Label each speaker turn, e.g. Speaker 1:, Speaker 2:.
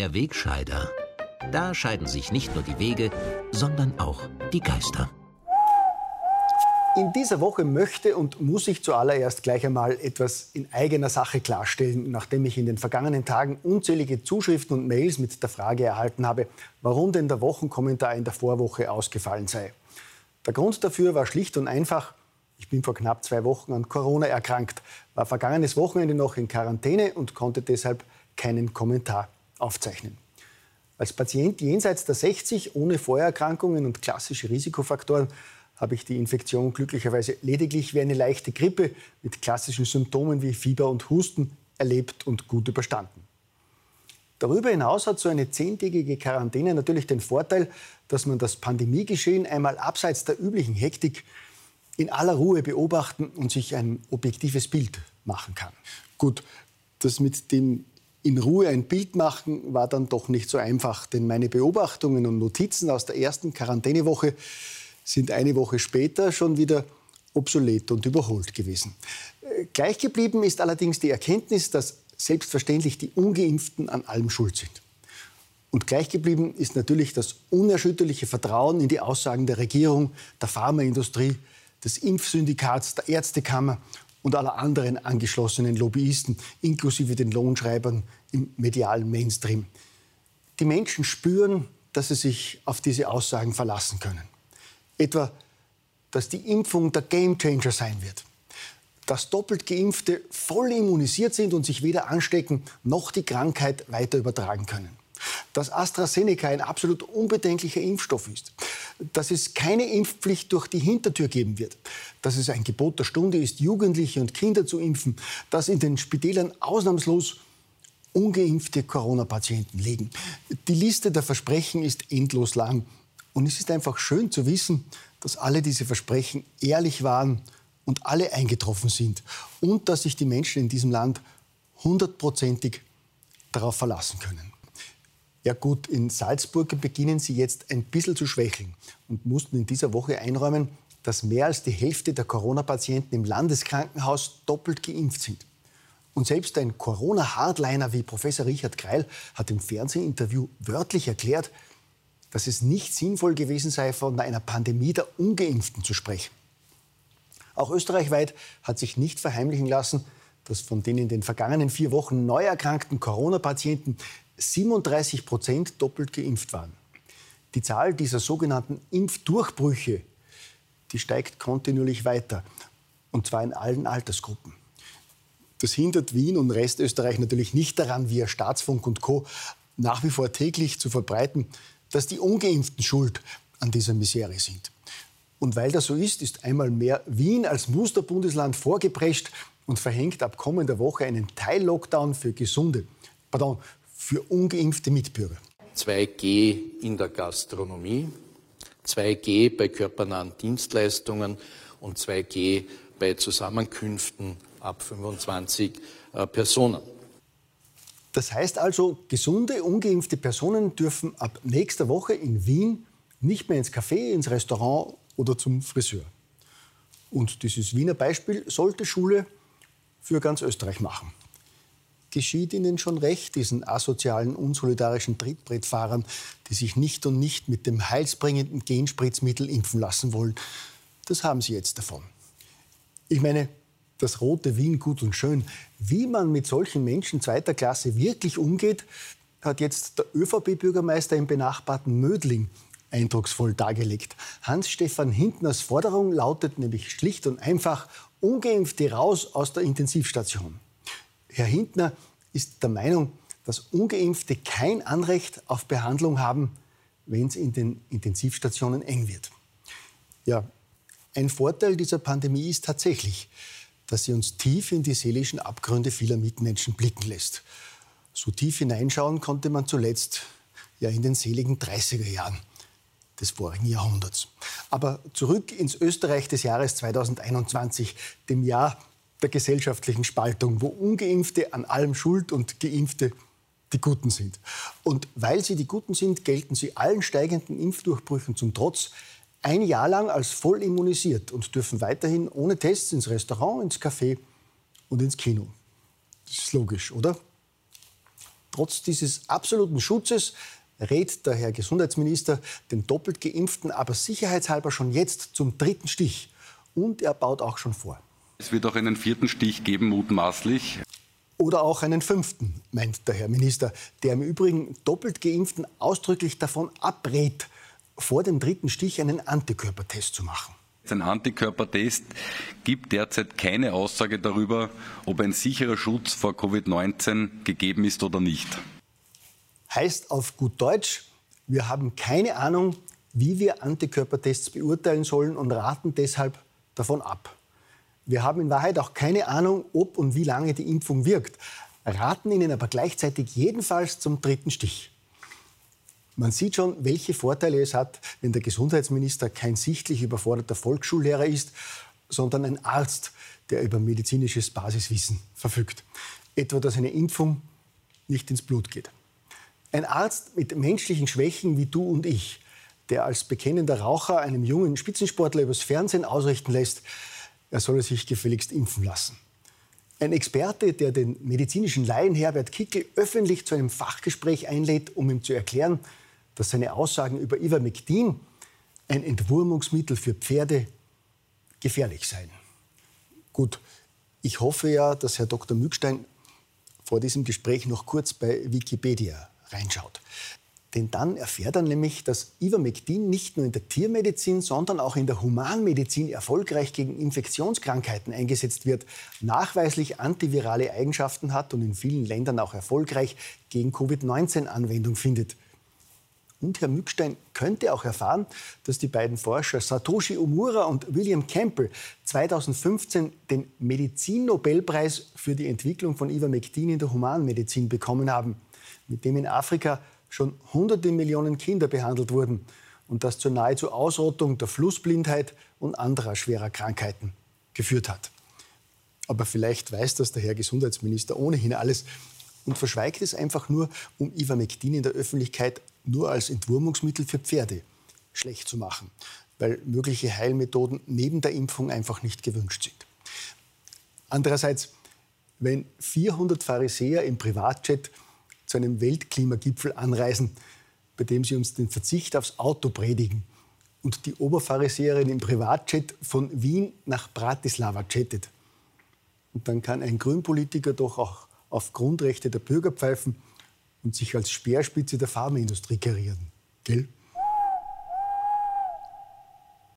Speaker 1: Der Wegscheider. Da scheiden sich nicht nur die Wege, sondern auch die Geister.
Speaker 2: In dieser Woche möchte und muss ich zuallererst gleich einmal etwas in eigener Sache klarstellen, nachdem ich in den vergangenen Tagen unzählige Zuschriften und Mails mit der Frage erhalten habe, warum denn der Wochenkommentar in der Vorwoche ausgefallen sei. Der Grund dafür war schlicht und einfach, ich bin vor knapp zwei Wochen an Corona erkrankt, war vergangenes Wochenende noch in Quarantäne und konnte deshalb keinen Kommentar aufzeichnen. Als Patient jenseits der 60 ohne Vorerkrankungen und klassische Risikofaktoren habe ich die Infektion glücklicherweise lediglich wie eine leichte Grippe mit klassischen Symptomen wie Fieber und Husten erlebt und gut überstanden. Darüber hinaus hat so eine zehntägige Quarantäne natürlich den Vorteil, dass man das Pandemiegeschehen einmal abseits der üblichen Hektik in aller Ruhe beobachten und sich ein objektives Bild machen kann. Gut, das mit dem in Ruhe ein Bild machen war dann doch nicht so einfach, denn meine Beobachtungen und Notizen aus der ersten Quarantänewoche sind eine Woche später schon wieder obsolet und überholt gewesen. Äh, gleich geblieben ist allerdings die Erkenntnis, dass selbstverständlich die ungeimpften an allem schuld sind. Und gleich geblieben ist natürlich das unerschütterliche Vertrauen in die Aussagen der Regierung, der Pharmaindustrie, des Impfsyndikats, der Ärztekammer und aller anderen angeschlossenen Lobbyisten, inklusive den Lohnschreibern im medialen Mainstream. Die Menschen spüren, dass sie sich auf diese Aussagen verlassen können. Etwa, dass die Impfung der Gamechanger sein wird. Dass doppelt Geimpfte voll immunisiert sind und sich weder anstecken noch die Krankheit weiter übertragen können dass AstraZeneca ein absolut unbedenklicher Impfstoff ist, dass es keine Impfpflicht durch die Hintertür geben wird, dass es ein Gebot der Stunde ist, Jugendliche und Kinder zu impfen, dass in den Spitälern ausnahmslos ungeimpfte Corona-Patienten liegen. Die Liste der Versprechen ist endlos lang. Und es ist einfach schön zu wissen, dass alle diese Versprechen ehrlich waren und alle eingetroffen sind. Und dass sich die Menschen in diesem Land hundertprozentig darauf verlassen können. Ja gut, in Salzburg beginnen sie jetzt ein bisschen zu schwächeln und mussten in dieser Woche einräumen, dass mehr als die Hälfte der Corona-Patienten im Landeskrankenhaus doppelt geimpft sind. Und selbst ein Corona-Hardliner wie Professor Richard Kreil hat im Fernsehinterview wörtlich erklärt, dass es nicht sinnvoll gewesen sei, von einer Pandemie der Ungeimpften zu sprechen. Auch österreichweit hat sich nicht verheimlichen lassen, dass von den in den vergangenen vier Wochen neu erkrankten Corona-Patienten 37 Prozent doppelt geimpft waren. Die Zahl dieser sogenannten Impfdurchbrüche, die steigt kontinuierlich weiter, und zwar in allen Altersgruppen. Das hindert Wien und Restösterreich natürlich nicht daran, via Staatsfunk und Co. nach wie vor täglich zu verbreiten, dass die Ungeimpften schuld an dieser Misere sind. Und weil das so ist, ist einmal mehr Wien als Musterbundesland vorgeprescht und verhängt ab kommender Woche einen Teil-Lockdown für gesunde, pardon, für ungeimpfte Mitbürger.
Speaker 3: 2G in der Gastronomie, 2G bei körpernahen Dienstleistungen und 2G bei Zusammenkünften ab 25 äh, Personen.
Speaker 2: Das heißt also, gesunde, ungeimpfte Personen dürfen ab nächster Woche in Wien nicht mehr ins Café, ins Restaurant oder zum Friseur. Und dieses Wiener Beispiel sollte Schule für ganz Österreich machen geschieht ihnen schon recht, diesen asozialen, unsolidarischen Trittbrettfahrern, die sich nicht und nicht mit dem heilsbringenden Genspritzmittel impfen lassen wollen. Das haben sie jetzt davon. Ich meine, das rote Wien gut und schön. Wie man mit solchen Menschen zweiter Klasse wirklich umgeht, hat jetzt der ÖVP-Bürgermeister im benachbarten Mödling eindrucksvoll dargelegt. Hans-Stefan Hintners Forderung lautet nämlich schlicht und einfach, ungeimpfte raus aus der Intensivstation. Herr Hintner ist der Meinung, dass ungeimpfte kein Anrecht auf Behandlung haben, wenn es in den Intensivstationen eng wird. Ja, ein Vorteil dieser Pandemie ist tatsächlich, dass sie uns tief in die seelischen Abgründe vieler Mitmenschen blicken lässt. So tief hineinschauen konnte man zuletzt ja in den seligen 30er Jahren des vorigen Jahrhunderts. Aber zurück ins Österreich des Jahres 2021, dem Jahr der gesellschaftlichen Spaltung, wo ungeimpfte an allem schuld und geimpfte die Guten sind. Und weil sie die Guten sind, gelten sie allen steigenden Impfdurchbrüchen zum Trotz ein Jahr lang als voll immunisiert und dürfen weiterhin ohne Tests ins Restaurant, ins Café und ins Kino. Das ist logisch, oder? Trotz dieses absoluten Schutzes rät der Herr Gesundheitsminister den doppelt geimpften aber sicherheitshalber schon jetzt zum dritten Stich. Und er baut auch schon vor.
Speaker 4: Es wird auch einen vierten Stich geben, mutmaßlich.
Speaker 2: Oder auch einen fünften, meint der Herr Minister, der im Übrigen doppelt geimpften ausdrücklich davon abrät, vor dem dritten Stich einen Antikörpertest zu machen.
Speaker 4: Ein Antikörpertest gibt derzeit keine Aussage darüber, ob ein sicherer Schutz vor Covid-19 gegeben ist oder nicht.
Speaker 2: Heißt auf gut Deutsch, wir haben keine Ahnung, wie wir Antikörpertests beurteilen sollen und raten deshalb davon ab. Wir haben in Wahrheit auch keine Ahnung, ob und wie lange die Impfung wirkt, raten ihnen aber gleichzeitig jedenfalls zum dritten Stich. Man sieht schon, welche Vorteile es hat, wenn der Gesundheitsminister kein sichtlich überforderter Volksschullehrer ist, sondern ein Arzt, der über medizinisches Basiswissen verfügt. Etwa, dass eine Impfung nicht ins Blut geht. Ein Arzt mit menschlichen Schwächen wie du und ich, der als bekennender Raucher einem jungen Spitzensportler übers Fernsehen ausrichten lässt, er solle sich gefälligst impfen lassen. Ein Experte, der den medizinischen Laien Herbert Kickel öffentlich zu einem Fachgespräch einlädt, um ihm zu erklären, dass seine Aussagen über Ivermectin, ein Entwurmungsmittel für Pferde, gefährlich seien. Gut, ich hoffe ja, dass Herr Dr. Mückstein vor diesem Gespräch noch kurz bei Wikipedia reinschaut. Denn dann erfährt er nämlich, dass Ivermectin nicht nur in der Tiermedizin, sondern auch in der Humanmedizin erfolgreich gegen Infektionskrankheiten eingesetzt wird, nachweislich antivirale Eigenschaften hat und in vielen Ländern auch erfolgreich gegen Covid-19 Anwendung findet. Und Herr Mückstein könnte auch erfahren, dass die beiden Forscher Satoshi Omura und William Campbell 2015 den Medizinnobelpreis für die Entwicklung von Ivermectin in der Humanmedizin bekommen haben mit dem in Afrika schon hunderte Millionen Kinder behandelt wurden und das zur nahezu Ausrottung der Flussblindheit und anderer schwerer Krankheiten geführt hat. Aber vielleicht weiß das der Herr Gesundheitsminister ohnehin alles und verschweigt es einfach nur, um Ivermectin in der Öffentlichkeit nur als Entwurmungsmittel für Pferde schlecht zu machen, weil mögliche Heilmethoden neben der Impfung einfach nicht gewünscht sind. Andererseits, wenn 400 Pharisäer im Privatjet zu einem Weltklimagipfel anreisen, bei dem sie uns den Verzicht aufs Auto predigen und die Oberpharisäerin im Privatjet von Wien nach Bratislava jettet. Und dann kann ein Grünpolitiker doch auch auf Grundrechte der Bürger pfeifen und sich als Speerspitze der Pharmaindustrie karieren. Gell?